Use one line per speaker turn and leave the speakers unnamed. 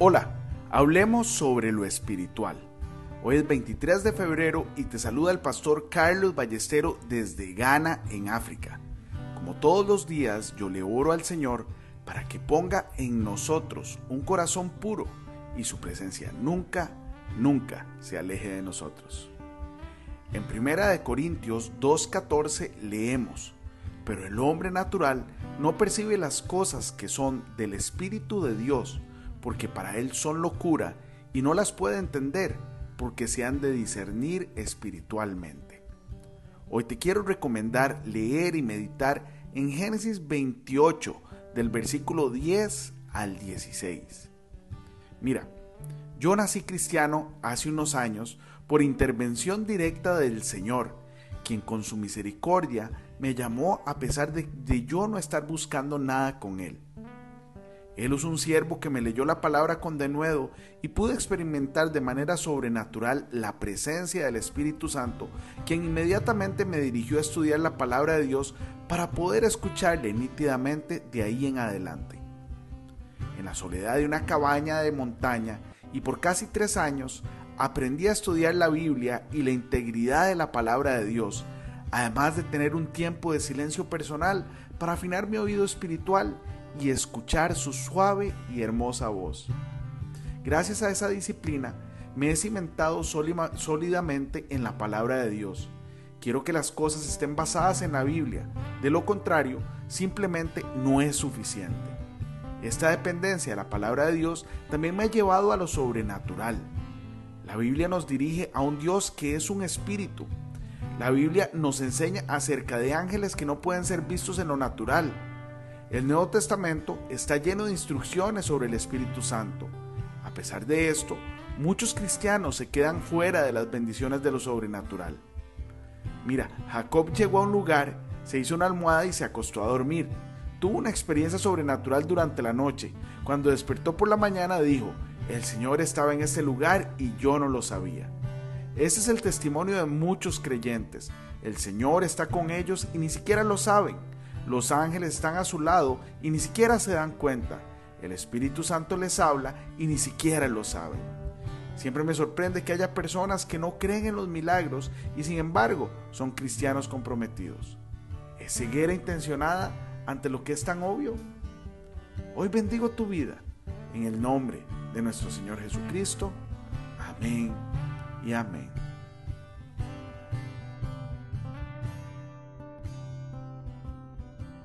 Hola, hablemos sobre lo espiritual. Hoy es 23 de febrero y te saluda el pastor Carlos Ballestero desde Ghana, en África. Como todos los días, yo le oro al Señor para que ponga en nosotros un corazón puro y su presencia nunca, nunca se aleje de nosotros. En 1 Corintios 2.14 leemos, pero el hombre natural no percibe las cosas que son del Espíritu de Dios, porque para él son locura y no las puede entender porque se han de discernir espiritualmente. Hoy te quiero recomendar leer y meditar en Génesis 28 del versículo 10 al 16. Mira, yo nací cristiano hace unos años por intervención directa del Señor, quien con su misericordia me llamó a pesar de, de yo no estar buscando nada con Él. Él es un siervo que me leyó la palabra con denuedo y pude experimentar de manera sobrenatural la presencia del Espíritu Santo, quien inmediatamente me dirigió a estudiar la palabra de Dios para poder escucharle nítidamente de ahí en adelante. En la soledad de una cabaña de montaña y por casi tres años aprendí a estudiar la Biblia y la integridad de la palabra de Dios, además de tener un tiempo de silencio personal para afinar mi oído espiritual y escuchar su suave y hermosa voz. Gracias a esa disciplina me he cimentado sólidamente en la palabra de Dios. Quiero que las cosas estén basadas en la Biblia, de lo contrario, simplemente no es suficiente. Esta dependencia de la palabra de Dios también me ha llevado a lo sobrenatural. La Biblia nos dirige a un Dios que es un espíritu. La Biblia nos enseña acerca de ángeles que no pueden ser vistos en lo natural, el Nuevo Testamento está lleno de instrucciones sobre el Espíritu Santo. A pesar de esto, muchos cristianos se quedan fuera de las bendiciones de lo sobrenatural. Mira, Jacob llegó a un lugar, se hizo una almohada y se acostó a dormir. Tuvo una experiencia sobrenatural durante la noche. Cuando despertó por la mañana dijo, el Señor estaba en ese lugar y yo no lo sabía. Ese es el testimonio de muchos creyentes. El Señor está con ellos y ni siquiera lo saben. Los ángeles están a su lado y ni siquiera se dan cuenta. El Espíritu Santo les habla y ni siquiera lo saben. Siempre me sorprende que haya personas que no creen en los milagros y sin embargo son cristianos comprometidos. ¿Es ceguera intencionada ante lo que es tan obvio? Hoy bendigo tu vida en el nombre de nuestro Señor Jesucristo. Amén y amén.